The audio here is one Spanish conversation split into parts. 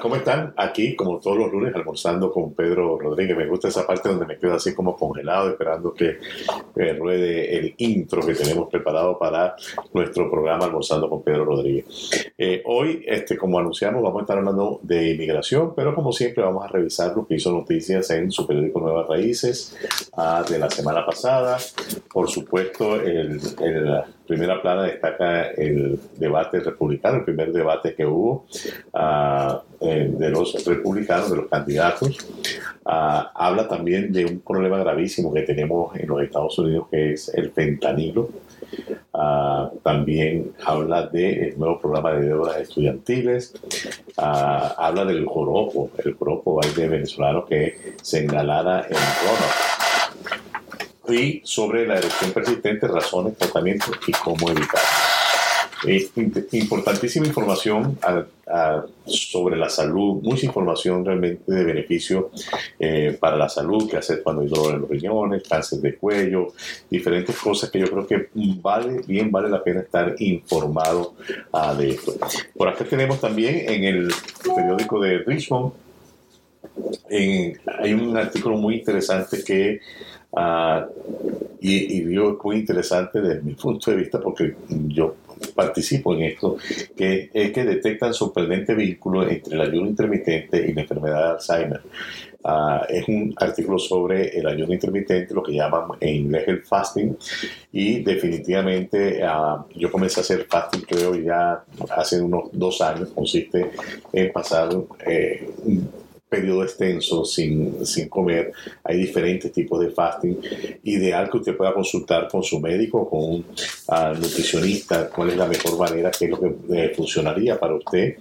¿Cómo están? Aquí, como todos los lunes, almorzando con Pedro Rodríguez. Me gusta esa parte donde me quedo así como congelado, esperando que ruede el intro que tenemos preparado para nuestro programa Almorzando con Pedro Rodríguez. Eh, hoy, este, como anunciamos, vamos a estar hablando de inmigración, pero como siempre vamos a revisar lo que hizo noticias en su periódico Nuevas Raíces ah, de la semana pasada. Por supuesto, el, el primera plana destaca el debate republicano, el primer debate que hubo uh, de los republicanos, de los candidatos. Uh, habla también de un problema gravísimo que tenemos en los Estados Unidos, que es el fentanilo. Uh, también habla del nuevo programa de deudas estudiantiles, habla del joropo, el joropo de venezolano que se engalana en Roma sobre la erupción persistente, razones, tratamientos y cómo evitar. Es importantísima información sobre la salud, mucha información realmente de beneficio eh, para la salud, qué hacer cuando hay dolor en los riñones, cáncer de cuello, diferentes cosas que yo creo que vale, bien vale la pena estar informado uh, de esto. Por acá tenemos también en el periódico de Richmond, hay un artículo muy interesante que Uh, y, y es muy interesante desde mi punto de vista porque yo participo en esto, que es que detectan sorprendente vínculo entre el ayuno intermitente y la enfermedad de Alzheimer. Uh, es un artículo sobre el ayuno intermitente, lo que llaman en inglés el fasting, y definitivamente uh, yo comencé a hacer fasting creo ya hace unos dos años, consiste en pasar eh, periodo extenso sin, sin comer. Hay diferentes tipos de fasting. Ideal que usted pueda consultar con su médico, con un uh, nutricionista, cuál es la mejor manera, qué es lo que eh, funcionaría para usted.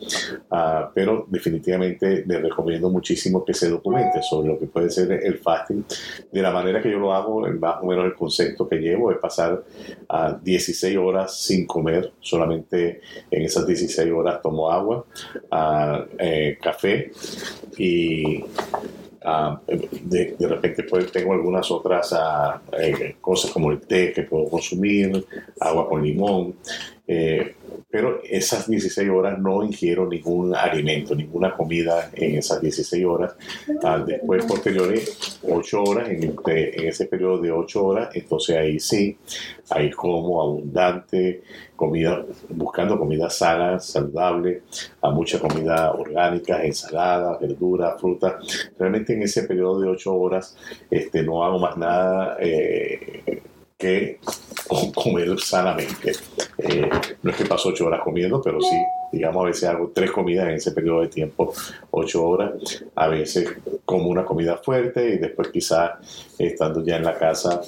Uh, pero definitivamente le recomiendo muchísimo que se documente sobre lo que puede ser el fasting. De la manera que yo lo hago, más o menos el concepto que llevo es pasar a 16 horas sin comer. Solamente en esas 16 horas tomo agua, uh, eh, café y y ah, de, repente pues tengo algunas otras eh, cosas como el té que puedo consumir, agua con limón, eh, pero esas 16 horas no ingiero ningún alimento, ninguna comida en esas 16 horas. Ah, después, posteriores, 8 horas, en, en, ese periodo de 8 horas, entonces ahí sí, ahí como abundante comida, buscando comida sana, saludable, a mucha comida orgánica, ensalada, verdura, fruta. Realmente en ese periodo de 8 horas este, no hago más nada. Eh, que comer sanamente. Eh, no es que paso ocho horas comiendo, pero sí, digamos, a veces hago tres comidas en ese periodo de tiempo, ocho horas. A veces como una comida fuerte y después quizás estando ya en la casa,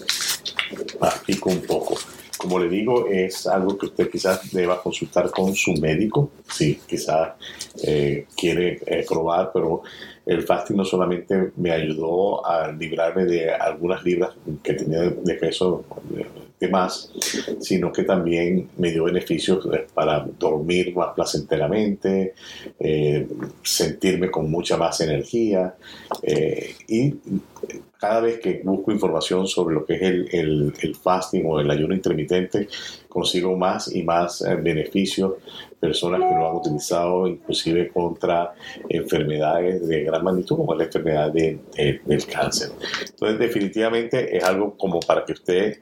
pico un poco. Como le digo, es algo que usted quizás deba consultar con su médico, si quizás eh, quiere eh, probar, pero el fasting no solamente me ayudó a librarme de algunas libras que tenía de peso de más, sino que también me dio beneficios para dormir más placenteramente, eh, sentirme con mucha más energía eh, y cada vez que busco información sobre lo que es el, el, fasting o el ayuno intermitente, consigo más y más eh, beneficios, personas que lo han utilizado inclusive contra enfermedades de gran magnitud como la enfermedad de, del cáncer. Entonces definitivamente es algo como para que usted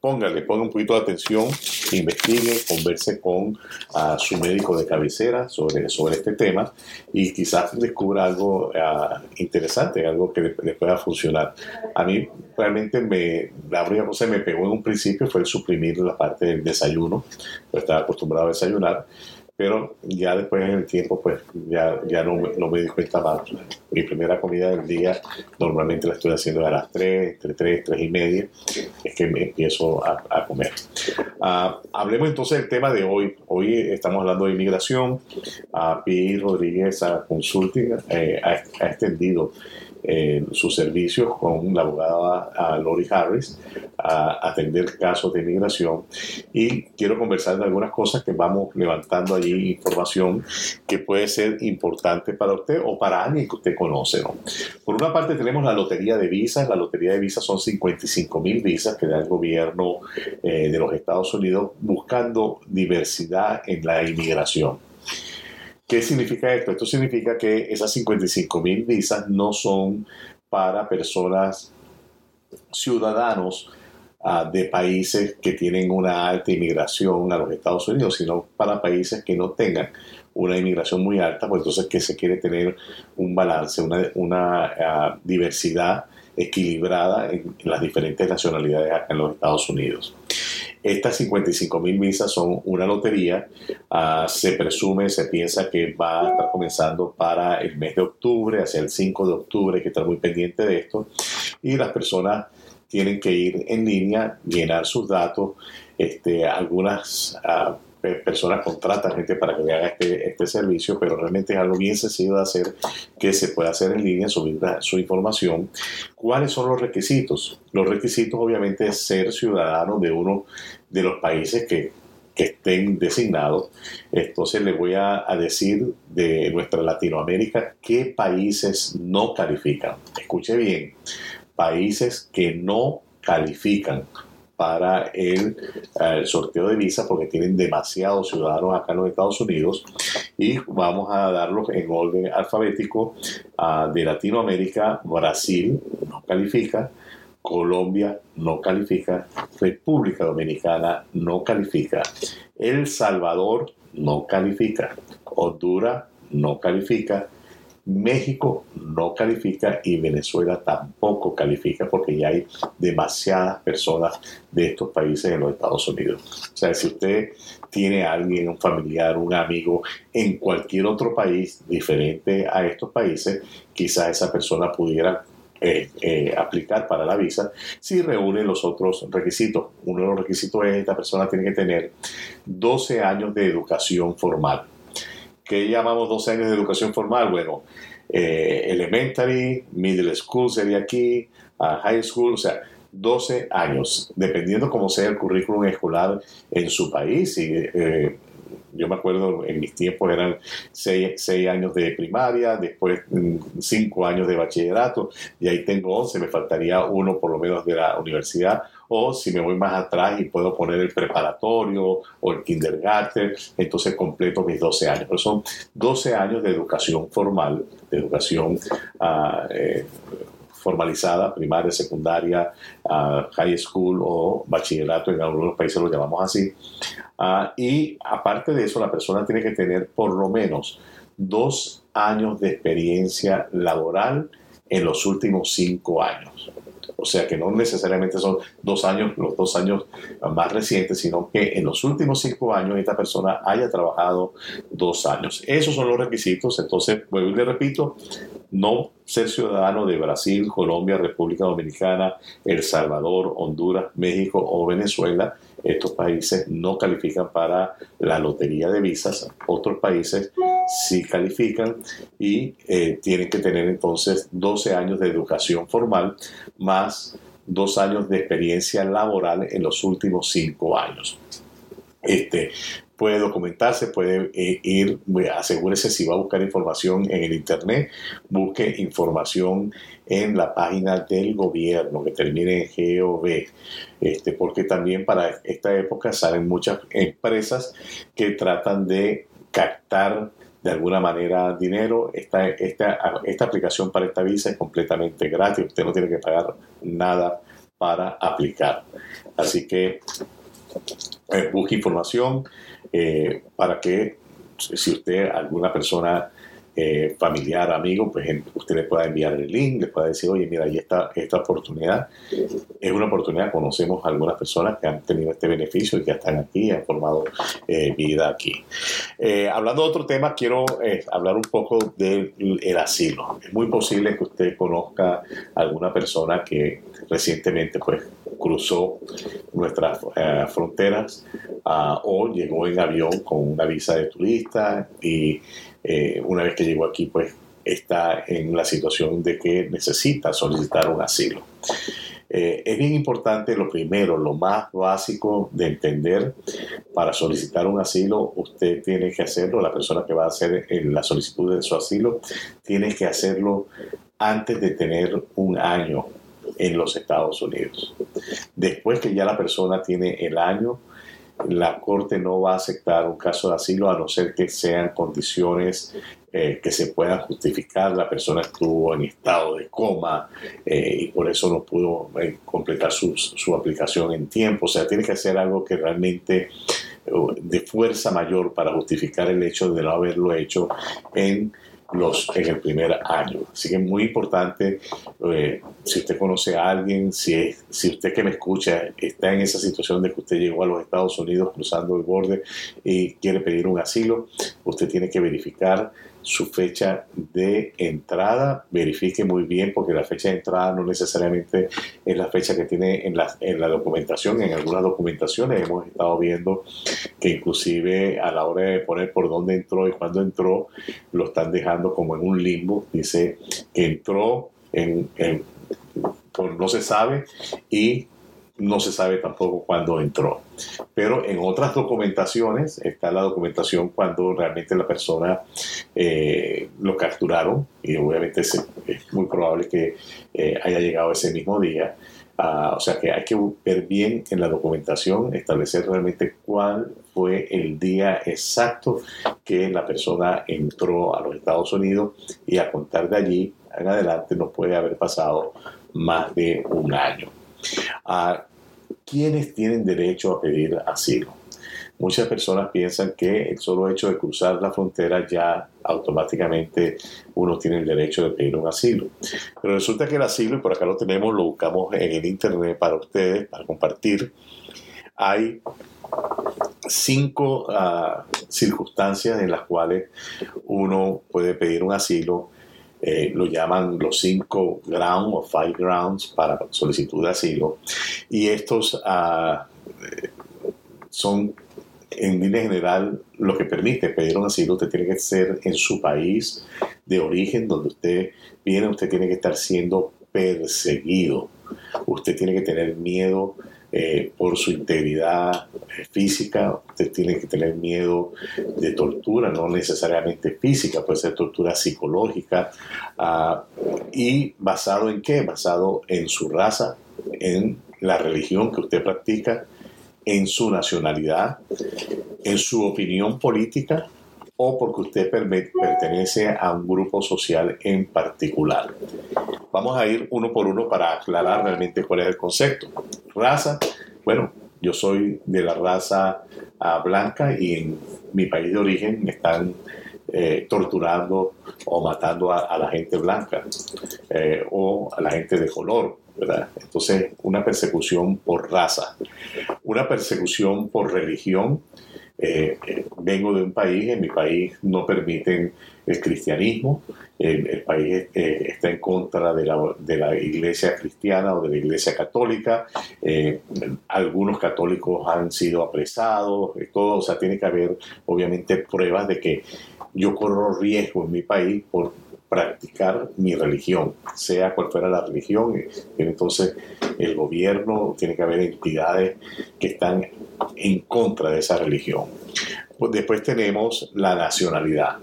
póngale, ponga un poquito de atención, investigue, converse con uh, su médico de cabecera sobre, sobre este tema y quizás descubra algo uh, interesante, algo que le, pueda funcionar. A mí realmente me, la única cosa que me pegó en un principio fue el suprimir la parte del desayuno, pues estaba acostumbrado a desayunar pero ya después en el tiempo pues ya, ya no, no, me di cuenta más. Mi primera comida del día normalmente la estoy haciendo a las 3, entre 3, 3 y media, es que me empiezo a, a comer. Uh, hablemos entonces del tema de hoy. Hoy estamos hablando de inmigración. Uh, Pi Rodríguez a Consulting eh, ha extendido eh, sus servicios con la abogada Lori Harris a atender casos de inmigración y quiero conversar de algunas cosas que vamos levantando allí información que puede ser importante para usted o para alguien que usted conoce. ¿no? Por una parte tenemos la lotería de visas, la lotería de visas son 55 mil visas que da el gobierno eh, de los Estados Unidos buscando diversidad en la inmigración. ¿Qué significa esto? Esto significa que esas 55 mil visas no son para personas ciudadanos ah, de países que tienen una alta inmigración a los Estados Unidos, sino para países que no tengan una inmigración muy alta, pues entonces que se quiere tener un balance, una, ah, diversidad equilibrada en, las diferentes nacionalidades acá en los Estados Unidos. Estas 55 mil visas son una lotería. Ah, se presume, se piensa que va a estar comenzando para el mes de octubre, hacia el 5 de octubre, que estar muy pendiente de esto. Y las personas tienen que ir en línea, llenar sus datos. Este, algunas uh, personas contratan gente para que le haga este, este, servicio, pero realmente es algo bien sencillo de hacer, que se puede hacer en línea, subir su información. ¿Cuáles son los requisitos? Los requisitos obviamente es ser ciudadano de uno de los países que, que estén designados. Entonces les voy a, a decir de nuestra Latinoamérica qué países no califican. Escuche bien, países que no califican para el, eh, sorteo de visa porque tienen demasiados ciudadanos acá en los Estados Unidos. Y vamos a darlos en orden alfabético de Latinoamérica, Brasil no califica, Colombia no califica, República Dominicana no califica, El Salvador no califica, Honduras no califica, México no califica y Venezuela tampoco califica porque ya hay demasiadas personas de estos países en los Estados Unidos. O sea, si usted tiene a alguien, un familiar, un amigo en cualquier otro país diferente a estos países, quizás esa persona pudiera eh, eh, aplicar para la visa si reúne los otros requisitos. Uno de los requisitos es que esta persona tiene que tener 12 años de educación formal. ¿Qué llamamos 12 años de educación formal? Bueno, eh, elementary, middle school sería aquí, high school, o sea, 12 años, dependiendo cómo sea el currículum escolar en su país. Eh, yo me acuerdo en mis tiempos eran 6, años de primaria, después 5 mm, años de bachillerato, y ahí tengo 11, me faltaría uno por lo menos de la universidad o si me voy más atrás y puedo poner el preparatorio o el kindergarten, entonces completo mis 12 años. Pero son 12 años de educación formal, de educación eh, formalizada, primaria, secundaria, ah, high school o bachillerato, en algunos países lo llamamos así. Ah, y aparte de eso, la persona tiene que tener por lo menos dos años de experiencia laboral en los últimos cinco años. O sea que no necesariamente son dos años, los dos años más recientes, sino que en los últimos cinco años esta persona haya trabajado dos años. Esos son los requisitos. Entonces, vuelvo y le repito, no ser ciudadano de Brasil, Colombia, República Dominicana, El Salvador, Honduras, México o Venezuela. Estos países no califican para la lotería de visas. Otros países sí califican y eh, tienen que tener entonces 12 años de educación formal más dos años de experiencia laboral en los últimos cinco años. Este, puede documentarse, puede eh, ir, asegúrese si va a buscar información en el Internet, busque información en la página del gobierno que termine en GOV, este, porque también para esta época salen muchas empresas que tratan de captar de alguna manera dinero. Esta, esta, esta aplicación para esta visa es completamente gratis, usted no tiene que pagar nada para aplicar. Así que eh, busque información eh, para que si usted, alguna persona eh, familiar, amigo, pues usted le pueda enviar el link, le pueda decir, oye, mira, ahí está esta oportunidad. Es una oportunidad, conocemos a algunas personas que han tenido este beneficio y que están aquí, han formado eh, vida aquí. hablando de otro tema, quiero hablar un poco del asilo. Es muy posible que usted conozca a alguna persona que recientemente pues cruzó nuestras eh, fronteras ah, o llegó en avión con una visa de turista y eh, una vez que llegó aquí pues está en la situación de que necesita solicitar un asilo. Eh, es bien importante lo primero, lo más básico de entender para solicitar un asilo, usted tiene que hacerlo, la persona que va a hacer la solicitud de su asilo, tiene que hacerlo antes de tener un año en los Estados Unidos. Después que ya la persona tiene el año, la Corte no va a aceptar un caso de asilo a no ser que sean condiciones eh, que se puedan justificar. La persona estuvo en estado de coma eh, y por eso no pudo eh, completar su, su, aplicación en tiempo. O sea, tiene que hacer algo que realmente de fuerza mayor para justificar el hecho de no haberlo hecho en los, en el primer año. Así que es muy importante, eh, si usted conoce a alguien, si, si usted que me escucha está en esa situación de que usted llegó a los Estados Unidos cruzando el borde y quiere pedir un asilo, usted tiene que verificar su fecha de entrada, verifique muy bien porque la fecha de entrada no necesariamente es la fecha que tiene en la, en la documentación. En algunas documentaciones hemos estado viendo que inclusive a la hora de poner por dónde entró y cuándo entró, lo están dejando como en un limbo. Dice que entró en, en no se sabe y no se sabe tampoco cuándo entró. Pero en otras documentaciones está la documentación cuando realmente la persona eh, lo capturaron y obviamente es, muy probable que eh, haya llegado ese mismo día. Ah, o sea que hay que ver bien en la documentación, establecer realmente cuál fue el día exacto que la persona entró a los Estados Unidos y a contar de allí en adelante no puede haber pasado más de un año. Ah, ¿Quiénes tienen derecho a pedir asilo? Muchas personas piensan que el solo hecho de cruzar la frontera ya automáticamente uno tiene el derecho de pedir un asilo. Pero resulta que el asilo, y por acá lo tenemos, lo buscamos en el internet para ustedes, para compartir, hay cinco uh, circunstancias en las cuales uno puede pedir un asilo eh, lo llaman los cinco grounds o five grounds para solicitud de asilo. Y estos ah, son, en línea general, lo que permite pedir un asilo. Usted tiene que ser en su país de origen, donde usted viene, usted tiene que estar siendo perseguido. Usted tiene que tener miedo eh, por su integridad eh, física. Usted tiene que tener miedo de tortura, no necesariamente física, puede ser tortura psicológica. Ah, ¿Y basado en qué? Basado en su raza, en la religión que usted practica, en su nacionalidad, en su opinión política o porque usted pertenece a un grupo social en particular. Vamos a ir uno por uno para aclarar realmente cuál es el concepto. Raza, bueno, yo soy de la raza ah, blanca y en mi país de origen me están eh, torturando o matando a, la gente blanca eh, o a la gente de color, ¿verdad? Entonces, una persecución por raza, una persecución por religión, eh, vengo de un país, en mi país no permiten el cristianismo, el, país eh, está en contra de la, de la, iglesia cristiana o de la iglesia católica, eh, algunos católicos han sido apresados, todo, o sea, tiene que haber obviamente pruebas de que yo corro riesgo en mi país por practicar mi religión, sea cual fuera la religión. Entonces, el gobierno, tiene que haber entidades que están en contra de esa religión. Pues después tenemos la nacionalidad.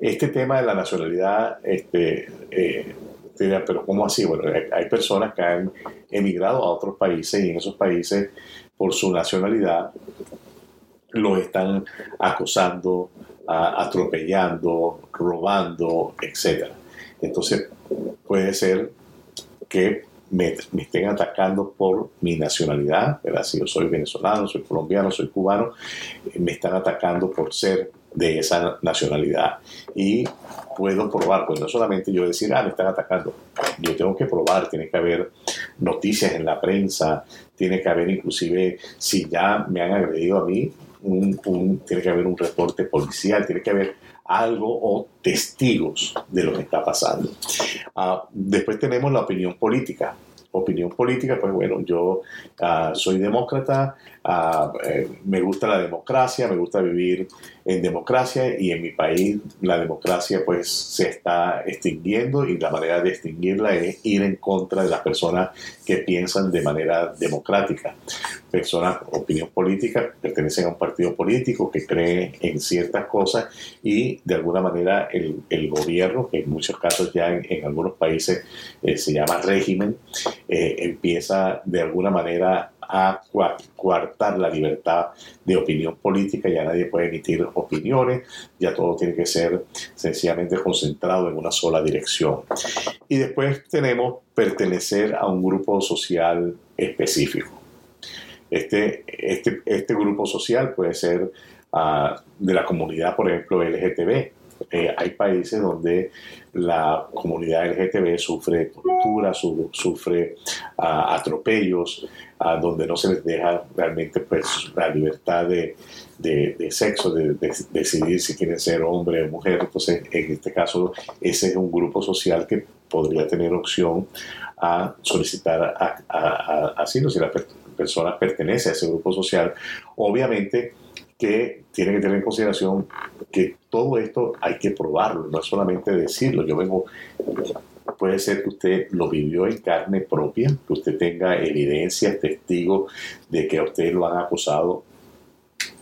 Este tema de la nacionalidad, este, eh, pero ¿cómo así? Bueno, hay personas que han emigrado a otros países y en esos países, por su nacionalidad, los están acosando, atropellando, robando, etc. Entonces puede ser que me, estén atacando por mi nacionalidad, ¿verdad? si yo soy venezolano, soy colombiano, soy cubano, me están atacando por ser de esa nacionalidad. Y puedo probar, pues no solamente yo decir, ah, me están atacando, yo tengo que probar, tiene que haber noticias en la prensa, tiene que haber inclusive, si ya me han agredido a mí, tiene que haber un reporte policial, tiene que haber algo o testigos de lo que está pasando. Ah, después tenemos la opinión política. Opinión política, pues bueno, yo ah, soy demócrata, eh, me gusta la democracia, me gusta vivir en democracia y en mi país la democracia pues se está extinguiendo y la manera de extinguirla es ir en contra de las personas que piensan de manera democrática. Personas, opinión política, pertenecen a un partido político que cree en ciertas cosas y de alguna manera el, el gobierno, que en muchos casos ya en, algunos países eh, se llama régimen, eh, empieza de alguna manera a coartar la libertad de opinión política, ya nadie puede emitir opiniones, ya todo tiene que ser sencillamente concentrado en una sola dirección. Y después tenemos pertenecer a un grupo social específico. Este, este, este grupo social puede ser uh, de la comunidad, por ejemplo, LGTB, eh, hay países donde la comunidad LGTB sufre tortura, sufre ah, atropellos, ah, donde no se les deja realmente pues, la libertad de, sexo, de, decidir si quieren ser hombre o mujer. Entonces, en este caso, ese es un grupo social que podría tener opción a solicitar asilo si la persona pertenece a ese grupo social. Obviamente, que tienen que tener en consideración que todo esto hay que probarlo, no es solamente decirlo. Yo vengo, puede ser que usted lo vivió en carne propia, que usted tenga evidencias, testigos de que a usted lo han acusado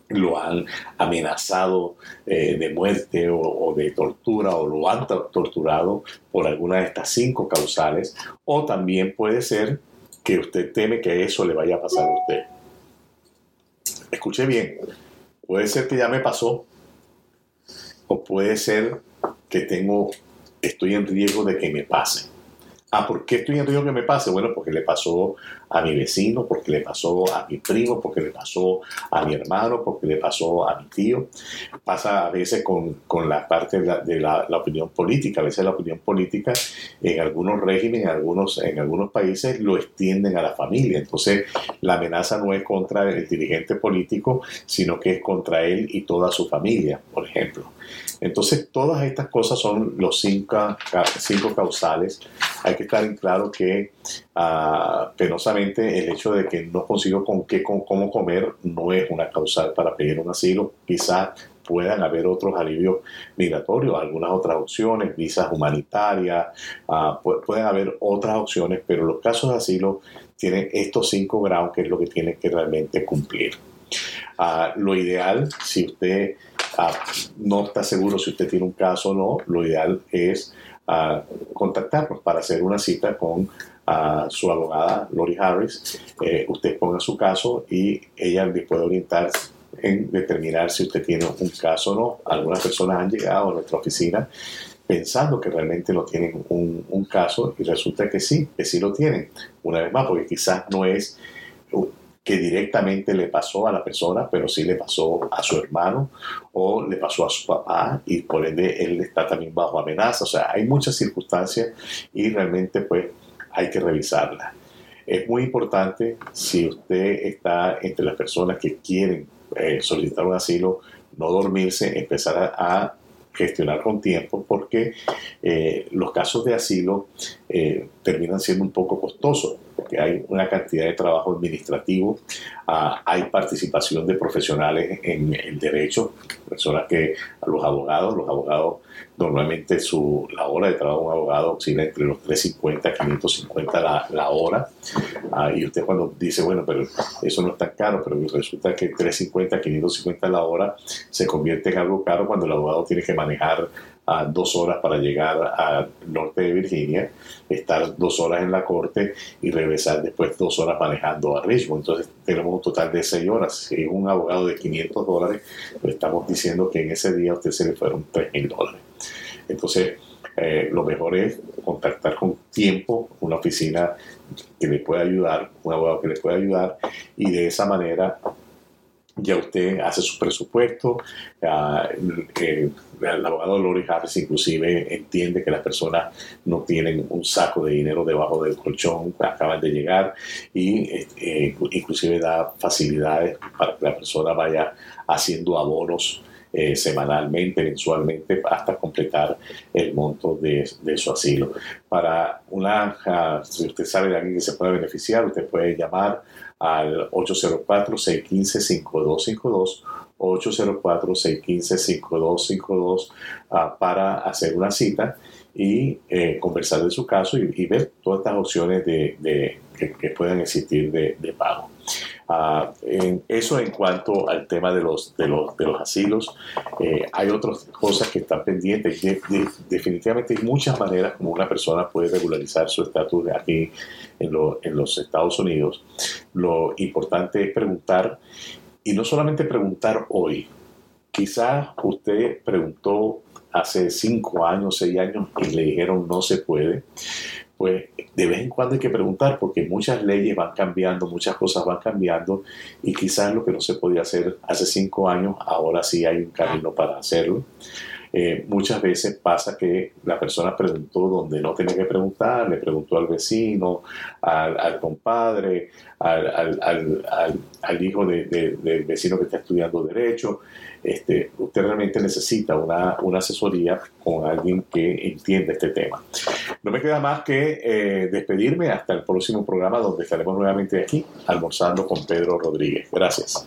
lo han amenazado eh, de muerte o, o, de tortura o lo han torturado por alguna de estas cinco causales o también puede ser que usted teme que eso le vaya a pasar a usted. Escuche bien, Puede ser que ya me pasó o puede ser que tengo, estoy en riesgo de que me pase. Ah, ¿por qué estoy en riesgo de que me pase? Bueno, porque le pasó a mi vecino, porque le pasó a mi primo, porque le pasó a mi hermano, porque le pasó a mi tío. Pasa a veces con, la parte de, la, opinión política. A veces la opinión política en algunos regímenes, en algunos, en algunos países, lo extienden a la familia. Entonces, la amenaza no es contra el dirigente político, sino que es contra él y toda su familia, por ejemplo. Entonces, todas estas cosas son los cinco, causales. Hay que estar en claro que uh, penosamente el hecho de que no consigo con qué, cómo comer no es una causal para pedir un asilo. Quizás puedan haber otros alivios migratorios, algunas otras opciones, visas humanitarias, uh, pueden haber otras opciones, pero los casos de asilo tienen estos cinco grados que es lo que tienen que realmente cumplir. Uh, lo ideal, si usted no está seguro si usted tiene un caso o no, lo ideal es contactarnos para hacer una cita con su abogada Lori Harris. Eh, usted ponga su caso y ella le puede orientar en determinar si usted tiene un caso o no. Algunas personas han llegado a nuestra oficina pensando que realmente no tienen un, un caso y resulta que sí, que sí lo tienen. Una vez más, porque quizás no es que directamente le pasó a la persona, pero sí le pasó a su hermano o le pasó a su papá y por ende él está también bajo amenaza. O sea, hay muchas circunstancias y realmente pues hay que revisarlas. Es muy importante si usted está entre las personas que quieren eh, solicitar un asilo, no dormirse, empezar a, gestionar con tiempo porque eh, los casos de asilo eh, terminan siendo un poco costosos porque hay una cantidad de trabajo administrativo, ah, hay participación de profesionales en el derecho, personas que los abogados, los abogados normalmente su, la hora de trabajo de un abogado oscila entre los 350 y 550 la, la hora, ah, y usted cuando dice, bueno, pero eso no es tan caro, pero resulta que 350, 550 la hora se convierte en algo caro cuando el abogado tiene que manejar a dos horas para llegar al norte de Virginia, estar dos horas en la corte y regresar después dos horas manejando a Richmond. Entonces tenemos un total de seis horas. Si es un abogado de 500 dólares, pues estamos diciendo que en ese día a usted se le fueron 3 mil dólares. Entonces, eh, lo mejor es contactar con tiempo una oficina que le pueda ayudar, un abogado que le pueda ayudar y de esa manera ya usted hace su presupuesto, el abogado Lori Harris inclusive entiende que las personas no tienen un saco de dinero debajo del colchón, acaban de llegar y eh, inclusive da facilidades para que la persona vaya haciendo abonos eh, semanalmente, mensualmente, hasta completar el monto de, su asilo. Para una, si usted sabe de alguien que se puede beneficiar, usted puede llamar al 804-615-5252, 804-615-5252 uh, para hacer una cita y eh, conversar de su caso y, ver todas estas opciones de, que, puedan existir de, pago. Eso en cuanto al tema de los, de los, de los asilos. Eh, hay otras cosas que están pendientes. definitivamente hay muchas maneras como una persona puede regularizar su estatus aquí en, en los Estados Unidos. Lo importante es preguntar, y no solamente preguntar hoy. Quizás usted preguntó hace cinco años, seis años y le dijeron no se puede pues de vez en cuando hay que preguntar porque muchas leyes van cambiando, muchas cosas van cambiando y quizás lo que no se podía hacer hace cinco años, ahora sí hay un camino para hacerlo. Eh, muchas veces pasa que la persona preguntó donde no tenía que preguntar, le preguntó al vecino, al, compadre, al, hijo del vecino que está estudiando derecho. Este, usted realmente necesita una, asesoría con alguien que entienda este tema. No me queda más que eh, despedirme hasta el próximo programa donde estaremos nuevamente aquí almorzando con Pedro Rodríguez. Gracias.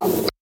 Thank you.